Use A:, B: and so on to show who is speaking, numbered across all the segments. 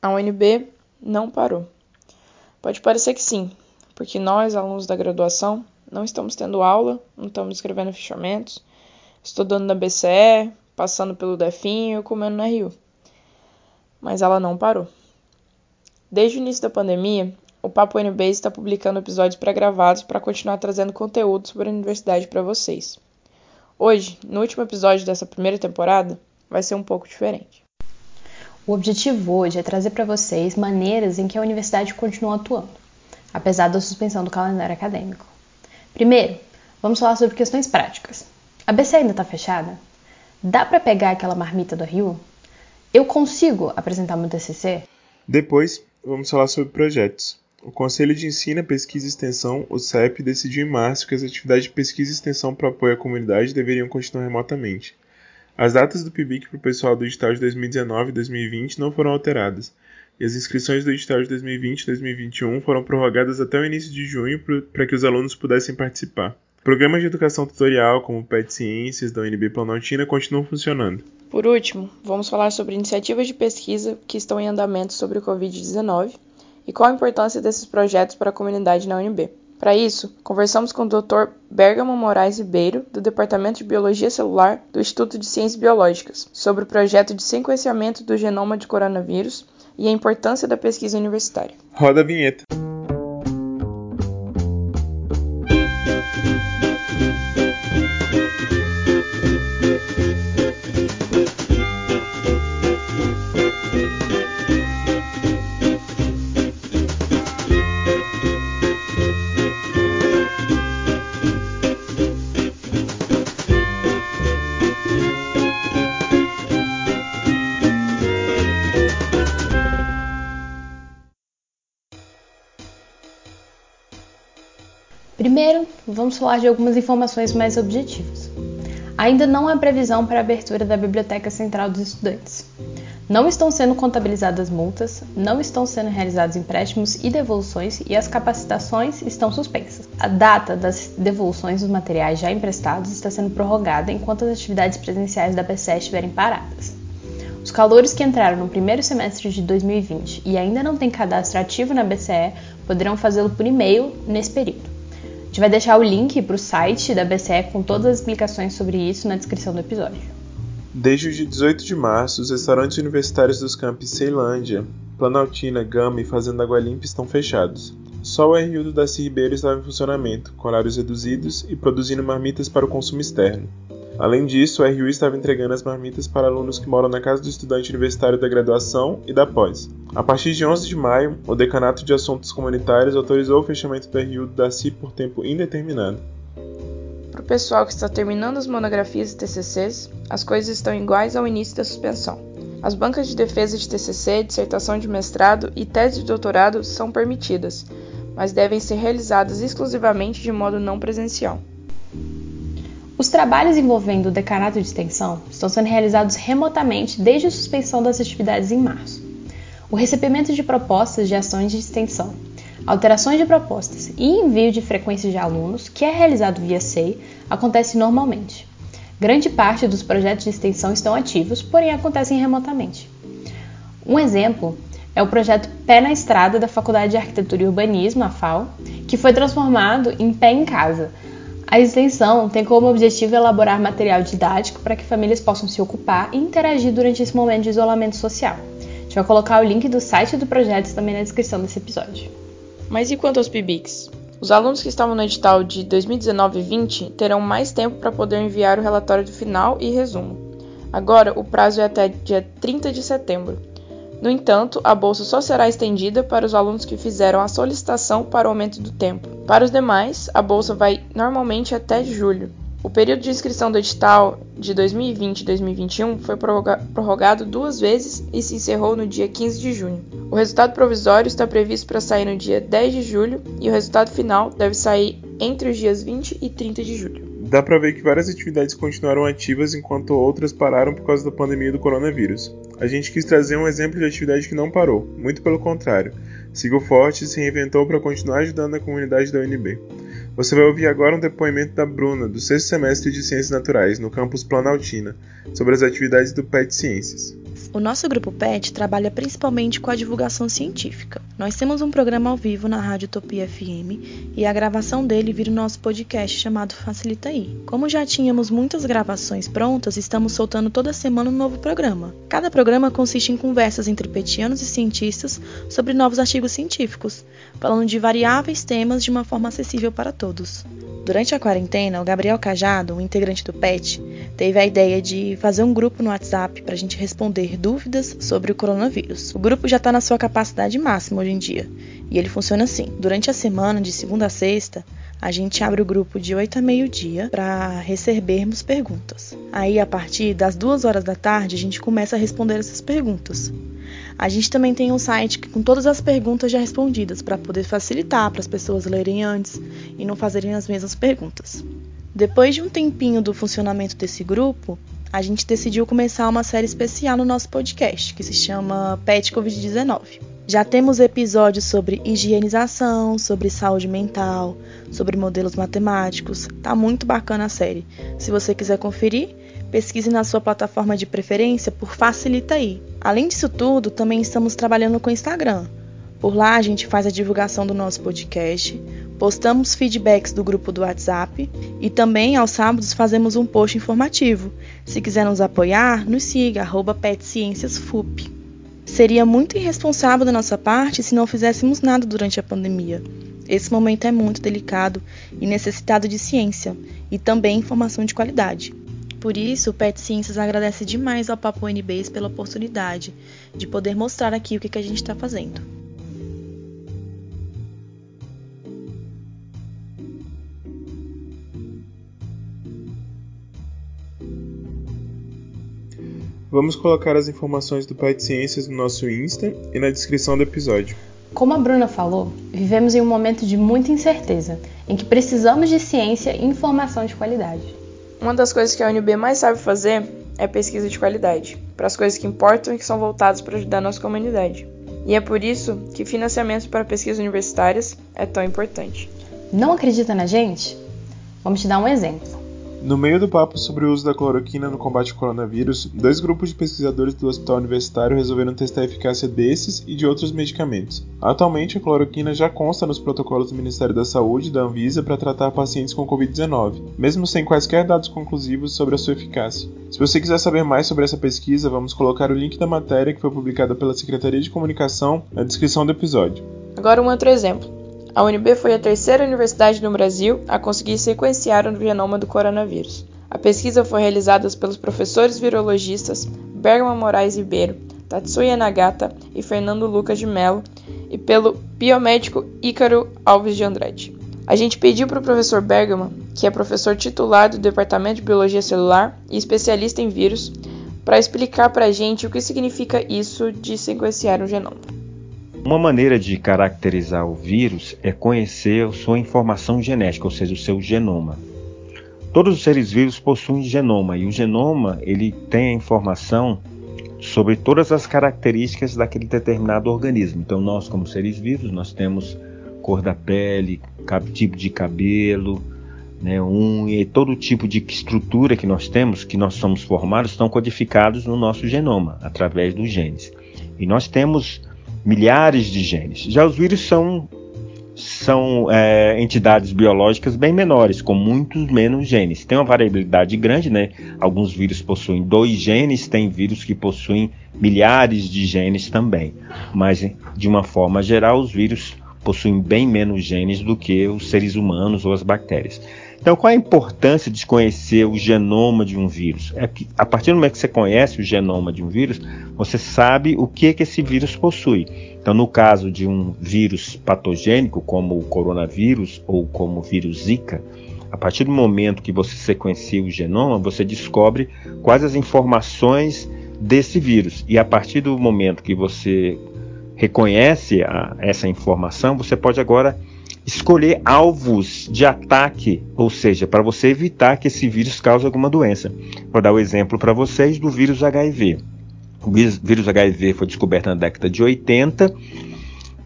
A: a UNB não parou. Pode parecer que sim, porque nós, alunos da graduação, não estamos tendo aula, não estamos escrevendo fichamentos, estudando na BCE, passando pelo DEFINho, comendo na Rio. Mas ela não parou. Desde o início da pandemia, o Papo UNB está publicando episódios pré-gravados para continuar trazendo conteúdo sobre a universidade para vocês. Hoje, no último episódio dessa primeira temporada, vai ser um pouco diferente.
B: O objetivo hoje é trazer para vocês maneiras em que a universidade continua atuando, apesar da suspensão do calendário acadêmico. Primeiro, vamos falar sobre questões práticas. A BC ainda está fechada? Dá para pegar aquela marmita do Rio? Eu consigo apresentar meu TCC?
C: Depois, vamos falar sobre projetos. O Conselho de Ensino, Pesquisa e Extensão, o CEP, decidiu em março que as atividades de pesquisa e extensão para apoio à comunidade deveriam continuar remotamente. As datas do PIBIC para o pessoal do edital de 2019 e 2020 não foram alteradas, e as inscrições do edital de 2020 e 2021 foram prorrogadas até o início de junho para que os alunos pudessem participar. Programas de educação tutorial, como o PET Ciências da UNB Planaltina, continuam funcionando.
A: Por último, vamos falar sobre iniciativas de pesquisa que estão em andamento sobre o Covid-19 e qual a importância desses projetos para a comunidade na UNB. Para isso, conversamos com o Dr. Bergamo Moraes Ribeiro, do Departamento de Biologia Celular do Instituto de Ciências Biológicas, sobre o projeto de sequenciamento do genoma de coronavírus e a importância da pesquisa universitária.
C: Roda a vinheta.
B: Falar de algumas informações mais objetivas. Ainda não há previsão para a abertura da Biblioteca Central dos Estudantes. Não estão sendo contabilizadas multas, não estão sendo realizados empréstimos e devoluções e as capacitações estão suspensas. A data das devoluções dos materiais já emprestados está sendo prorrogada enquanto as atividades presenciais da BCE estiverem paradas. Os calouros que entraram no primeiro semestre de 2020 e ainda não têm cadastro ativo na BCE poderão fazê-lo por e-mail nesse período gente vai deixar o link para o site da BCE com todas as explicações sobre isso na descrição do episódio.
C: Desde o dia 18 de março, os restaurantes universitários dos campos Ceilândia, Planaltina, Gama e Fazenda Água Limpa estão fechados. Só o RU do Daci Ribeiro estava em funcionamento, com horários reduzidos e produzindo marmitas para o consumo externo. Além disso, o RU estava entregando as marmitas para alunos que moram na casa do estudante universitário da graduação e da pós. A partir de 11 de maio, o Decanato de Assuntos Comunitários autorizou o fechamento do RU da CI por tempo indeterminado.
A: Para o pessoal que está terminando as monografias e TCCs, as coisas estão iguais ao início da suspensão. As bancas de defesa de TCC, dissertação de mestrado e tese de doutorado são permitidas, mas devem ser realizadas exclusivamente de modo não presencial.
B: Os trabalhos envolvendo o decanato de extensão estão sendo realizados remotamente desde a suspensão das atividades em março. O recebimento de propostas de ações de extensão, alterações de propostas e envio de frequência de alunos, que é realizado via SEI, acontece normalmente. Grande parte dos projetos de extensão estão ativos, porém acontecem remotamente. Um exemplo é o projeto Pé na Estrada da Faculdade de Arquitetura e Urbanismo, a FAO, que foi transformado em Pé em Casa, a extensão tem como objetivo elaborar material didático para que famílias possam se ocupar e interagir durante esse momento de isolamento social. A gente vai colocar o link do site do projeto também na descrição desse episódio.
A: Mas e quanto aos PIBICs? Os alunos que estavam no edital de 2019 e 20 terão mais tempo para poder enviar o relatório do final e resumo. Agora, o prazo é até dia 30 de setembro. No entanto, a bolsa só será estendida para os alunos que fizeram a solicitação para o aumento do tempo. Para os demais, a bolsa vai normalmente até julho. O período de inscrição do edital de 2020 e 2021 foi prorrogado duas vezes e se encerrou no dia 15 de junho. O resultado provisório está previsto para sair no dia 10 de julho e o resultado final deve sair entre os dias 20 e 30 de julho.
C: Dá para ver que várias atividades continuaram ativas enquanto outras pararam por causa da pandemia do coronavírus. A gente quis trazer um exemplo de atividade que não parou, muito pelo contrário. Seguiu forte e se reinventou para continuar ajudando a comunidade da UNB. Você vai ouvir agora um depoimento da Bruna, do sexto semestre de Ciências Naturais, no campus Planaltina, sobre as atividades do PET Ciências.
D: O nosso grupo PET trabalha principalmente com a divulgação científica. Nós temos um programa ao vivo na Rádio Utopia FM e a gravação dele vira o nosso podcast chamado Facilita aí. Como já tínhamos muitas gravações prontas, estamos soltando toda semana um novo programa. Cada programa consiste em conversas entre petianos e cientistas sobre novos artigos científicos, falando de variáveis temas de uma forma acessível para todos. Durante a quarentena, o Gabriel Cajado, um integrante do PET, teve a ideia de fazer um grupo no WhatsApp para a gente responder dúvidas sobre o coronavírus. O grupo já está na sua capacidade máxima hoje em dia e ele funciona assim: durante a semana, de segunda a sexta, a gente abre o grupo de 8 a meio-dia para recebermos perguntas. Aí, a partir das 2 horas da tarde, a gente começa a responder essas perguntas. A gente também tem um site com todas as perguntas já respondidas para poder facilitar para as pessoas lerem antes e não fazerem as mesmas perguntas. Depois de um tempinho do funcionamento desse grupo, a gente decidiu começar uma série especial no nosso podcast, que se chama Pet Covid-19. Já temos episódios sobre higienização, sobre saúde mental, sobre modelos matemáticos. Tá muito bacana a série. Se você quiser conferir, pesquise na sua plataforma de preferência por Facilita aí. Além disso tudo, também estamos trabalhando com o Instagram. Por lá a gente faz a divulgação do nosso podcast, postamos feedbacks do grupo do WhatsApp e também aos sábados fazemos um post informativo. Se quiser nos apoiar, nos siga, PetCienciasFup. Seria muito irresponsável da nossa parte se não fizéssemos nada durante a pandemia. Esse momento é muito delicado e necessitado de ciência e também informação de qualidade. Por isso, o Pet Ciências agradece demais ao Papo NBs pela oportunidade de poder mostrar aqui o que a gente está fazendo.
C: Vamos colocar as informações do Pet Ciências no nosso Insta e na descrição do episódio.
D: Como a Bruna falou, vivemos em um momento de muita incerteza, em que precisamos de ciência e informação de qualidade.
A: Uma das coisas que a UNB mais sabe fazer é pesquisa de qualidade, para as coisas que importam e que são voltadas para ajudar a nossa comunidade. E é por isso que financiamento para pesquisas universitárias é tão importante.
D: Não acredita na gente? Vamos te dar um exemplo.
C: No meio do papo sobre o uso da cloroquina no combate ao coronavírus, dois grupos de pesquisadores do Hospital Universitário resolveram testar a eficácia desses e de outros medicamentos. Atualmente, a cloroquina já consta nos protocolos do Ministério da Saúde e da Anvisa para tratar pacientes com Covid-19, mesmo sem quaisquer dados conclusivos sobre a sua eficácia. Se você quiser saber mais sobre essa pesquisa, vamos colocar o link da matéria que foi publicada pela Secretaria de Comunicação na descrição do episódio.
A: Agora, um outro exemplo. A UNB foi a terceira universidade no Brasil a conseguir sequenciar o genoma do coronavírus. A pesquisa foi realizada pelos professores virologistas Bergman Moraes Ribeiro, Tatsuya Nagata e Fernando Lucas de Mello e pelo biomédico Ícaro Alves de Andrade. A gente pediu para o professor Bergman, que é professor titular do Departamento de Biologia Celular e especialista em vírus, para explicar para a gente o que significa isso de sequenciar um genoma.
E: Uma maneira de caracterizar o vírus é conhecer sua informação genética, ou seja, o seu genoma. Todos os seres vivos possuem genoma e o genoma ele tem a informação sobre todas as características daquele determinado organismo. Então nós, como seres vivos, nós temos cor da pele, tipo de cabelo, né, unha todo tipo de estrutura que nós temos, que nós somos formados, estão codificados no nosso genoma através dos genes. E nós temos milhares de genes. Já os vírus são, são é, entidades biológicas bem menores, com muitos menos genes. Tem uma variabilidade grande, né? Alguns vírus possuem dois genes, tem vírus que possuem milhares de genes também. Mas, de uma forma geral, os vírus possuem bem menos genes do que os seres humanos ou as bactérias. Então, qual a importância de conhecer o genoma de um vírus? É que a partir do momento que você conhece o genoma de um vírus, você sabe o que, é que esse vírus possui. Então, no caso de um vírus patogênico, como o coronavírus ou como o vírus Zika, a partir do momento que você sequencia o genoma, você descobre quais as informações desse vírus. E a partir do momento que você reconhece a, essa informação, você pode agora escolher alvos de ataque, ou seja, para você evitar que esse vírus cause alguma doença. Vou dar o um exemplo para vocês do vírus HIV. O vírus HIV foi descoberto na década de 80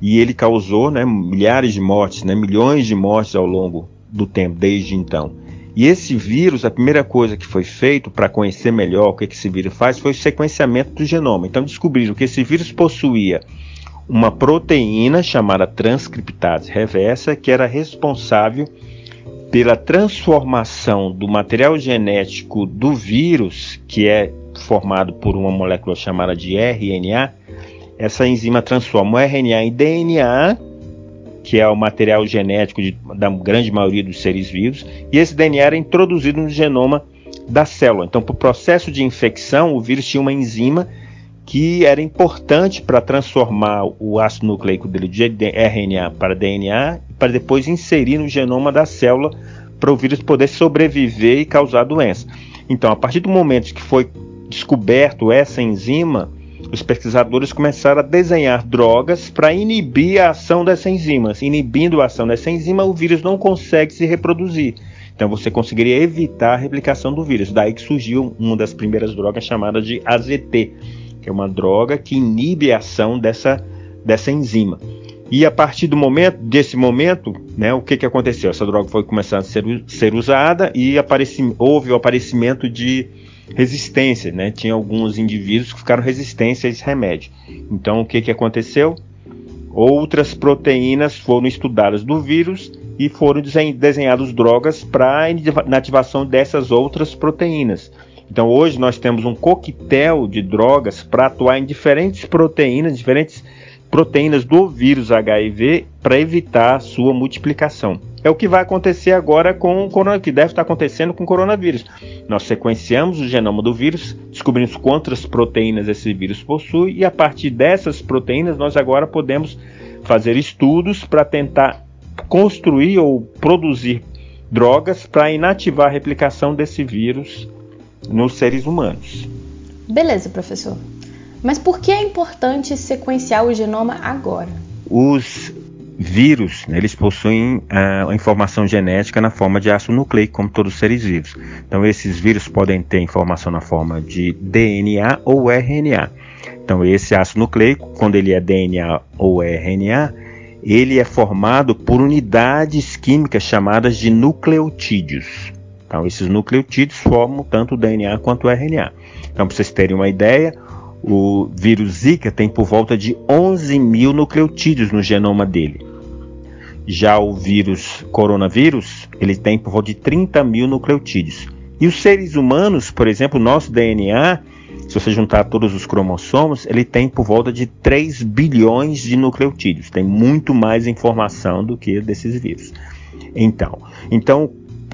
E: e ele causou né, milhares de mortes, né, milhões de mortes ao longo do tempo, desde então. E esse vírus, a primeira coisa que foi feito para conhecer melhor o que esse vírus faz foi o sequenciamento do genoma. Então descobriram que esse vírus possuía uma proteína chamada transcriptase reversa, que era responsável pela transformação do material genético do vírus, que é formado por uma molécula chamada de RNA. Essa enzima transforma o RNA em DNA, que é o material genético de, da grande maioria dos seres vivos, e esse DNA era introduzido no genoma da célula. Então, para o processo de infecção, o vírus tinha uma enzima que era importante para transformar o ácido nucleico dele de RNA para DNA para depois inserir no genoma da célula para o vírus poder sobreviver e causar doença. Então, a partir do momento que foi descoberto essa enzima, os pesquisadores começaram a desenhar drogas para inibir a ação dessa enzima. Inibindo a ação dessa enzima, o vírus não consegue se reproduzir. Então você conseguiria evitar a replicação do vírus. Daí que surgiu uma das primeiras drogas chamada de AZT, que é uma droga que inibe a ação dessa, dessa enzima. E a partir do momento, desse momento, né, o que, que aconteceu? Essa droga foi começando a ser, ser usada e apareci, houve o aparecimento de resistência, né? Tinha alguns indivíduos que ficaram resistentes a esse remédio. Então, o que, que aconteceu? Outras proteínas foram estudadas do vírus e foram desenhadas drogas para a ativação dessas outras proteínas. Então, hoje nós temos um coquetel de drogas para atuar em diferentes proteínas, diferentes proteínas do vírus HIV para evitar sua multiplicação. É o que vai acontecer agora com o coronavírus, que deve estar acontecendo com o coronavírus. Nós sequenciamos o genoma do vírus, descobrimos quantas proteínas esse vírus possui e a partir dessas proteínas nós agora podemos fazer estudos para tentar construir ou produzir drogas para inativar a replicação desse vírus nos seres humanos.
B: Beleza, professor. Mas por que é importante sequenciar o genoma agora?
E: Os vírus, né, eles possuem uh, a informação genética na forma de ácido nucleico, como todos os seres vivos. Então, esses vírus podem ter informação na forma de DNA ou RNA. Então, esse ácido nucleico, quando ele é DNA ou RNA, ele é formado por unidades químicas chamadas de nucleotídeos. Então, esses nucleotídeos formam tanto o DNA quanto o RNA. Então, para vocês terem uma ideia, o vírus Zika tem por volta de 11 mil nucleotídeos no genoma dele. Já o vírus coronavírus, ele tem por volta de 30 mil nucleotídeos. E os seres humanos, por exemplo, nosso DNA, se você juntar todos os cromossomos, ele tem por volta de 3 bilhões de nucleotídeos. Tem muito mais informação do que desses vírus. Então, então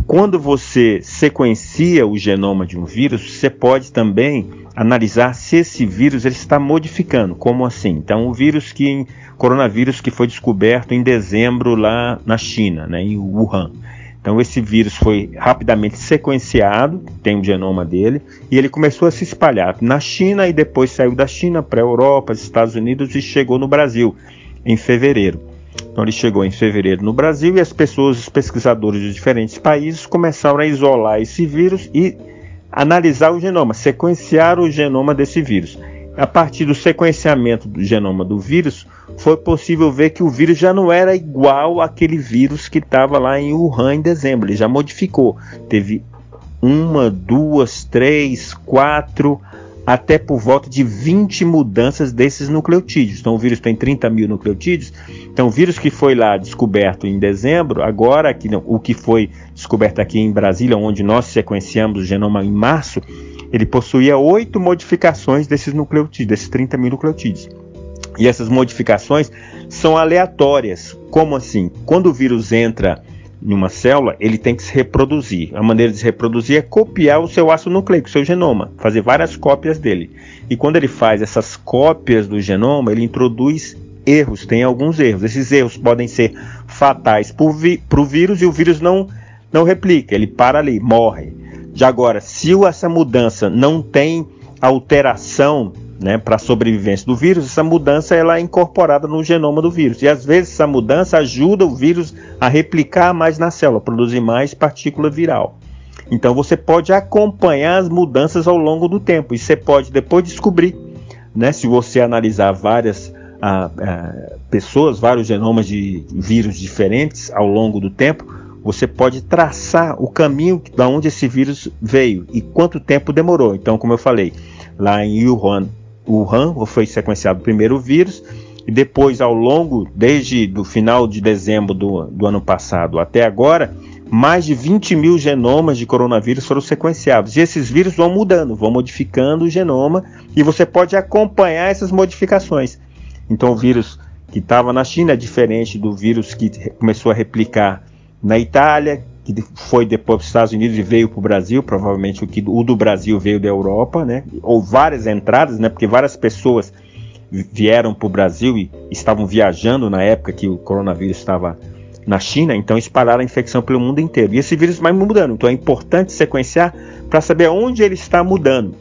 E: quando você sequencia o genoma de um vírus, você pode também analisar se esse vírus ele está modificando. Como assim? Então, o vírus que coronavírus que foi descoberto em dezembro lá na China, né, em Wuhan. Então, esse vírus foi rapidamente sequenciado, tem o genoma dele, e ele começou a se espalhar na China e depois saiu da China para a Europa, Estados Unidos e chegou no Brasil em fevereiro. Então, ele chegou em fevereiro no Brasil e as pessoas, os pesquisadores de diferentes países, começaram a isolar esse vírus e analisar o genoma, sequenciar o genoma desse vírus. A partir do sequenciamento do genoma do vírus, foi possível ver que o vírus já não era igual àquele vírus que estava lá em Wuhan em dezembro. Ele já modificou. Teve uma, duas, três, quatro, até por volta de 20 mudanças desses nucleotídeos. Então o vírus tem 30 mil nucleotídeos. Então o vírus que foi lá descoberto em dezembro, agora aqui, não, o que foi descoberto aqui em Brasília, onde nós sequenciamos o genoma em março, ele possuía oito modificações desses nucleotídeos, desses 30 mil nucleotídeos. E essas modificações são aleatórias. Como assim? Quando o vírus entra em uma célula, ele tem que se reproduzir. A maneira de se reproduzir é copiar o seu ácido nucleico, o seu genoma, fazer várias cópias dele. E quando ele faz essas cópias do genoma, ele introduz erros, tem alguns erros. Esses erros podem ser fatais para o vírus e o vírus não, não replica, ele para ali, morre. Já agora, se essa mudança não tem alteração né, para a sobrevivência do vírus, essa mudança ela é incorporada no genoma do vírus. E às vezes essa mudança ajuda o vírus a replicar mais na célula, produzir mais partícula viral. Então você pode acompanhar as mudanças ao longo do tempo e você pode depois descobrir, né, se você analisar várias a, a, pessoas, vários genomas de vírus diferentes ao longo do tempo, você pode traçar o caminho da onde esse vírus veio e quanto tempo demorou. Então, como eu falei, lá em Wuhan, Wuhan foi sequenciado o primeiro vírus e depois, ao longo, desde o final de dezembro do, do ano passado até agora, mais de 20 mil genomas de coronavírus foram sequenciados. E esses vírus vão mudando, vão modificando o genoma e você pode acompanhar essas modificações. Então, o vírus que estava na China é diferente do vírus que começou a replicar na Itália, que foi depois para os Estados Unidos e veio para o Brasil. Provavelmente o, que, o do Brasil veio da Europa, né? ou várias entradas, né? porque várias pessoas vieram para o Brasil e estavam viajando na época que o coronavírus estava na China, então espalharam a infecção pelo mundo inteiro. E esse vírus vai mudando, então é importante sequenciar para saber onde ele está mudando.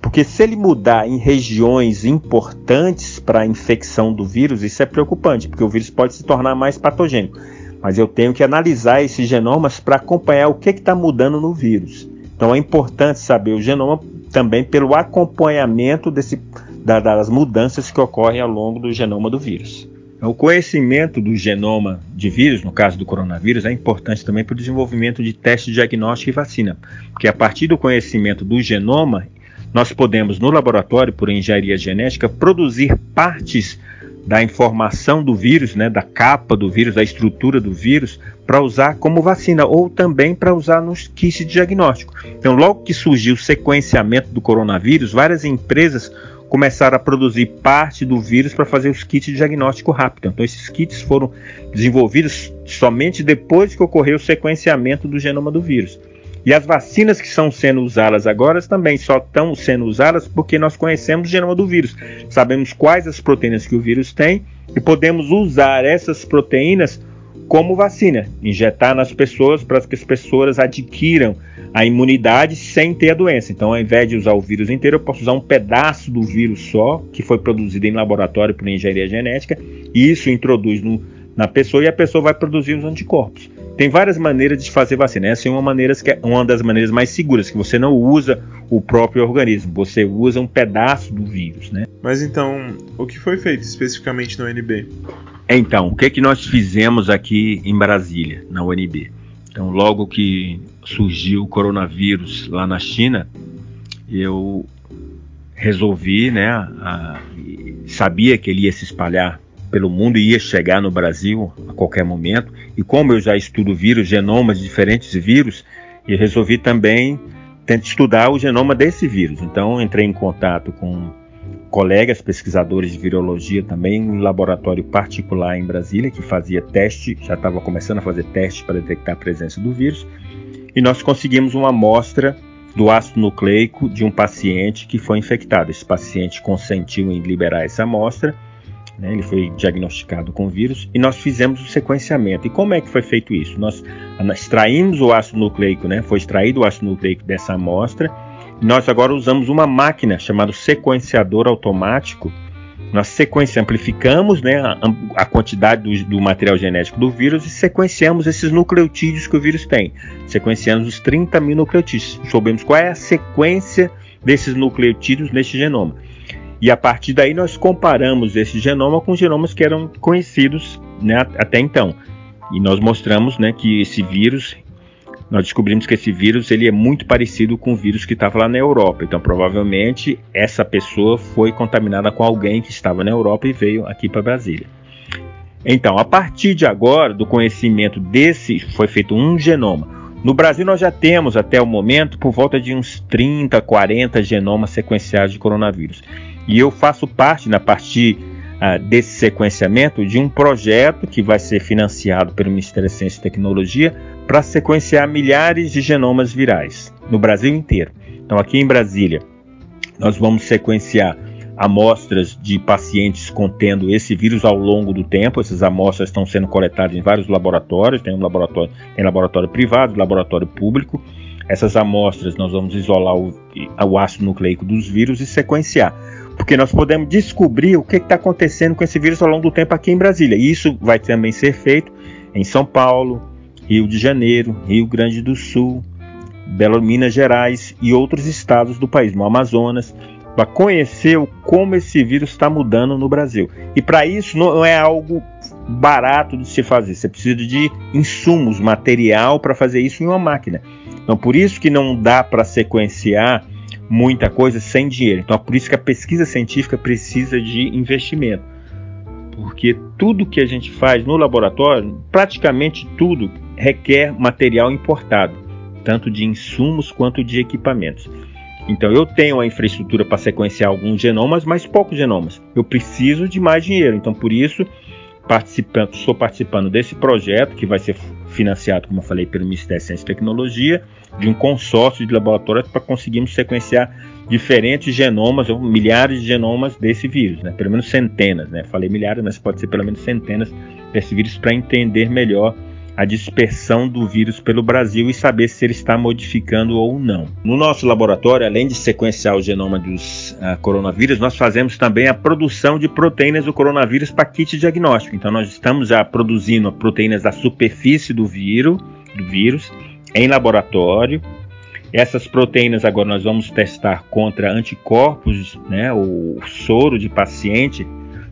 E: Porque se ele mudar em regiões importantes para a infecção do vírus, isso é preocupante, porque o vírus pode se tornar mais patogênico. Mas eu tenho que analisar esses genomas para acompanhar o que está mudando no vírus. Então é importante saber o genoma também pelo acompanhamento desse, da, das mudanças que ocorrem ao longo do genoma do vírus. O conhecimento do genoma de vírus, no caso do coronavírus, é importante também para o desenvolvimento de teste diagnóstico e vacina, porque a partir do conhecimento do genoma, nós podemos, no laboratório, por engenharia genética, produzir partes da informação do vírus, né, da capa do vírus, da estrutura do vírus, para usar como vacina ou também para usar nos kits de diagnóstico. Então, logo que surgiu o sequenciamento do coronavírus, várias empresas começaram a produzir parte do vírus para fazer os kits de diagnóstico rápido. Então, esses kits foram desenvolvidos somente depois que ocorreu o sequenciamento do genoma do vírus. E as vacinas que estão sendo usadas agora também só estão sendo usadas porque nós conhecemos o genoma do vírus, sabemos quais as proteínas que o vírus tem e podemos usar essas proteínas como vacina, injetar nas pessoas para que as pessoas adquiram a imunidade sem ter a doença. Então, ao invés de usar o vírus inteiro, eu posso usar um pedaço do vírus só, que foi produzido em laboratório por engenharia genética, e isso introduz no, na pessoa e a pessoa vai produzir os anticorpos. Tem várias maneiras de fazer vacina. Essa é uma, maneira que é uma das maneiras mais seguras, que você não usa o próprio organismo, você usa um pedaço do vírus, né?
C: Mas então, o que foi feito especificamente na UNB?
E: Então, o que, que nós fizemos aqui em Brasília, na UNB? Então, logo que surgiu o coronavírus lá na China, eu resolvi, né, a, sabia que ele ia se espalhar pelo mundo e ia chegar no Brasil a qualquer momento. E como eu já estudo vírus, genomas de diferentes vírus, eu resolvi também tentar estudar o genoma desse vírus. Então entrei em contato com colegas pesquisadores de virologia também em um laboratório particular em Brasília que fazia teste, já estava começando a fazer teste para detectar a presença do vírus, e nós conseguimos uma amostra do ácido nucleico de um paciente que foi infectado. Esse paciente consentiu em liberar essa amostra, né, ele foi diagnosticado com vírus e nós fizemos o sequenciamento. E como é que foi feito isso? Nós extraímos o ácido nucleico, né, foi extraído o ácido nucleico dessa amostra nós agora usamos uma máquina chamada sequenciador automático. Nós sequenciamos, amplificamos né, a, a quantidade do, do, material genético do vírus e sequenciamos esses nucleotídeos que o vírus tem. Sequenciamos os 30 mil nucleotídeos. Soubemos qual é a sequência desses nucleotídeos neste genoma. E a partir daí nós comparamos esse genoma com genomas que eram conhecidos né, até então. E nós mostramos né, que esse vírus nós descobrimos que esse vírus ele é muito parecido com o vírus que estava lá na Europa. Então, provavelmente, essa pessoa foi contaminada com alguém que estava na Europa e veio aqui para Brasília. Então, a partir de agora, do conhecimento desse, foi feito um genoma. No Brasil, nós já temos, até o momento, por volta de uns 30, 40 genomas sequenciados de coronavírus. E eu faço parte, na partir uh, desse sequenciamento, de um projeto que vai ser financiado pelo Ministério da Ciência e Tecnologia para sequenciar milhares de genomas virais no Brasil inteiro. Então, aqui em Brasília, nós vamos sequenciar amostras de pacientes contendo esse vírus ao longo do tempo. Essas amostras estão sendo coletadas em vários laboratórios, tem um laboratório, tem laboratório privado, laboratório público. Essas amostras nós vamos isolar o, o ácido nucleico dos vírus e sequenciar, porque nós podemos descobrir o que está acontecendo com esse vírus ao longo do tempo aqui em Brasília. E isso vai também ser feito em São Paulo, Rio de Janeiro, Rio Grande do Sul, Belo Minas Gerais e outros estados do país, no Amazonas, para conhecer como esse vírus está mudando no Brasil. E para isso não é algo barato de se fazer. Você precisa de insumos, material para fazer isso em uma máquina. Então, por isso que não dá para sequenciar muita coisa sem dinheiro. Então, é por isso que a pesquisa científica precisa de investimento. Porque tudo que a gente faz no laboratório, praticamente tudo, requer material importado, tanto de insumos quanto de equipamentos. Então eu tenho a infraestrutura para sequenciar alguns genomas, mas poucos genomas. Eu preciso de mais dinheiro. Então por isso participando, estou participando desse projeto que vai ser financiado, como eu falei, pelo Ministério da Ciência e Tecnologia, de um consórcio de laboratórios para conseguirmos sequenciar diferentes genomas ou milhares de genomas desse vírus, né? pelo menos centenas, né? Falei milhares, mas pode ser pelo menos centenas desse vírus para entender melhor a dispersão do vírus pelo Brasil e saber se ele está modificando ou não. No nosso laboratório, além de sequenciar o genoma dos uh, coronavírus, nós fazemos também a produção de proteínas do coronavírus para kit diagnóstico. Então, nós estamos já produzindo proteínas da superfície do vírus, do vírus em laboratório. Essas proteínas agora nós vamos testar contra anticorpos, né, o soro de paciente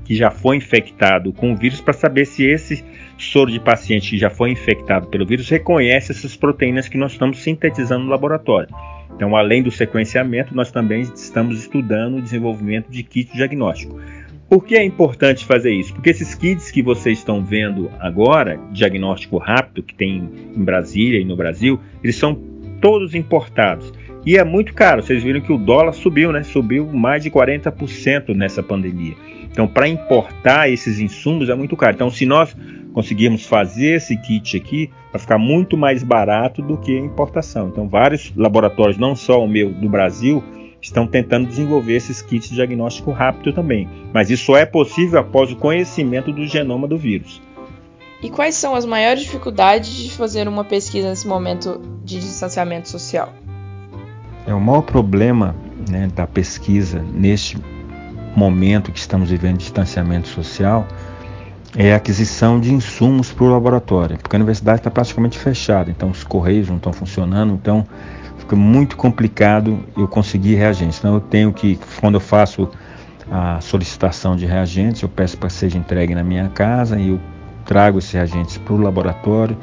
E: que já foi infectado com o vírus para saber se esse soro de paciente que já foi infectado pelo vírus reconhece essas proteínas que nós estamos sintetizando no laboratório. Então, além do sequenciamento, nós também estamos estudando o desenvolvimento de kit diagnóstico. Por que é importante fazer isso? Porque esses kits que vocês estão vendo agora, diagnóstico rápido, que tem em Brasília e no Brasil, eles são todos importados. E é muito caro. Vocês viram que o dólar subiu, né? Subiu mais de 40% nessa pandemia. Então, para importar esses insumos é muito caro. Então, se nós conseguirmos fazer esse kit aqui, vai ficar muito mais barato do que a importação. Então, vários laboratórios, não só o meu do Brasil, estão tentando desenvolver esses kits de diagnóstico rápido também. Mas isso só é possível após o conhecimento do genoma do vírus.
A: E quais são as maiores dificuldades de fazer uma pesquisa nesse momento de distanciamento social?
E: É o maior problema né, da pesquisa neste momento que estamos vivendo de distanciamento social é a aquisição de insumos para o laboratório, porque a universidade está praticamente fechada, então os correios não estão funcionando, então fica muito complicado eu conseguir reagentes. Então eu tenho que, quando eu faço a solicitação de reagentes, eu peço para que seja entregue na minha casa e eu trago esses reagentes para o laboratório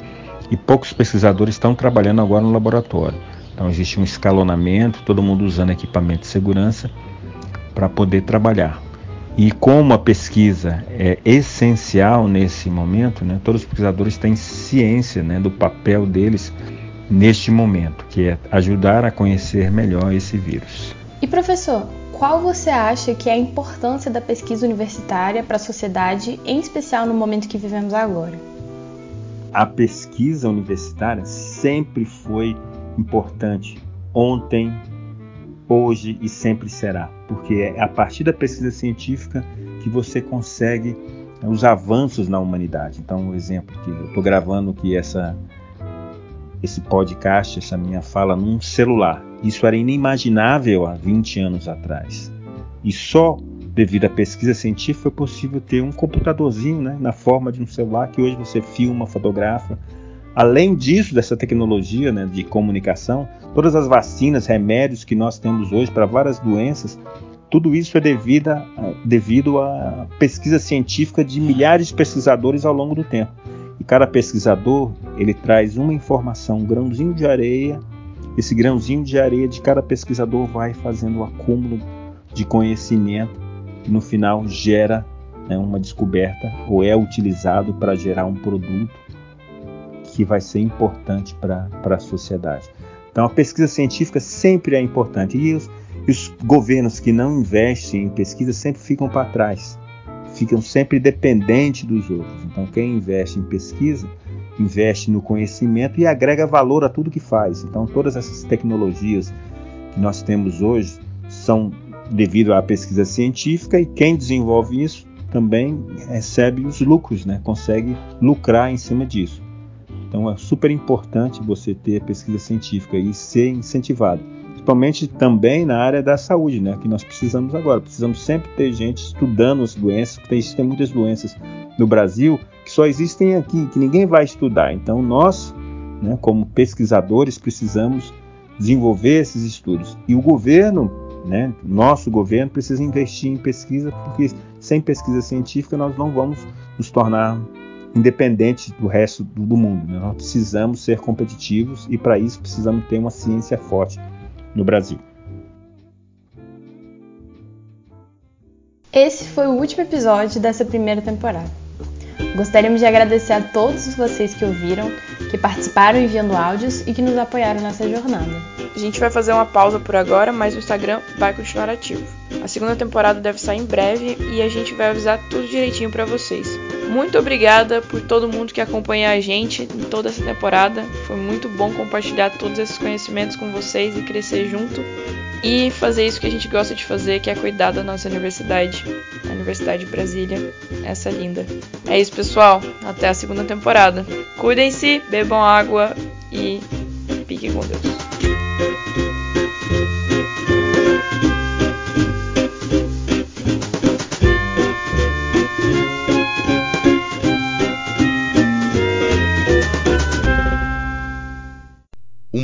E: e poucos pesquisadores estão trabalhando agora no laboratório. Então existe um escalonamento, todo mundo usando equipamento de segurança para poder trabalhar. E como a pesquisa é essencial nesse momento, né, todos os pesquisadores têm ciência né, do papel deles neste momento, que é ajudar a conhecer melhor esse vírus.
B: E professor, qual você acha que é a importância da pesquisa universitária para a sociedade, em especial no momento que vivemos agora?
E: A pesquisa universitária sempre foi importante. Ontem, hoje e sempre será, porque é a partir da pesquisa científica que você consegue né, os avanços na humanidade. Então, um exemplo que eu estou gravando aqui essa esse podcast, essa minha fala num celular. Isso era inimaginável há 20 anos atrás. E só devido à pesquisa científica foi possível ter um computadorzinho né, na forma de um celular que hoje você filma, fotografa, Além disso, dessa tecnologia né, de comunicação, todas as vacinas, remédios que nós temos hoje para várias doenças, tudo isso é devido, a, devido à pesquisa científica de milhares de pesquisadores ao longo do tempo. E cada pesquisador ele traz uma informação, um grãozinho de areia. Esse grãozinho de areia de cada pesquisador vai fazendo o acúmulo de conhecimento e no final gera né, uma descoberta ou é utilizado para gerar um produto que vai ser importante para a sociedade. Então, a pesquisa científica sempre é importante e os, os governos que não investem em pesquisa sempre ficam para trás, ficam sempre dependentes dos outros. Então, quem investe em pesquisa investe no conhecimento e agrega valor a tudo que faz. Então, todas essas tecnologias que nós temos hoje são devido à pesquisa científica e quem desenvolve isso também recebe os lucros, né? consegue lucrar em cima disso. Então é super importante você ter pesquisa científica e ser incentivado. Principalmente também na área da saúde, né, que nós precisamos agora. Precisamos sempre ter gente estudando as doenças, porque existem muitas doenças no Brasil que só existem aqui, que ninguém vai estudar. Então nós, né, como pesquisadores, precisamos desenvolver esses estudos. E o governo Né? Nosso governo precisa investir em pesquisa, porque sem pesquisa científica nós não vamos nos tornar independentes do resto do mundo. Né? Nós precisamos ser competitivos e, para isso, precisamos ter uma ciência forte no Brasil.
B: Esse foi o último episódio dessa primeira temporada. Gostaríamos de agradecer a todos vocês que ouviram, que participaram enviando áudios e que nos apoiaram nessa jornada.
A: A gente vai fazer uma pausa por agora, mas o Instagram vai continuar ativo. A segunda temporada deve sair em breve e a gente vai avisar tudo direitinho para vocês. Muito obrigada por todo mundo que acompanha a gente em toda essa temporada. Foi muito bom compartilhar todos esses conhecimentos com vocês e crescer junto e fazer isso que a gente gosta de fazer, que é cuidar da nossa universidade, a Universidade de Brasília, essa linda. É isso, pessoal. Até a segunda temporada. Cuidem-se, bebam água e fiquem com Deus.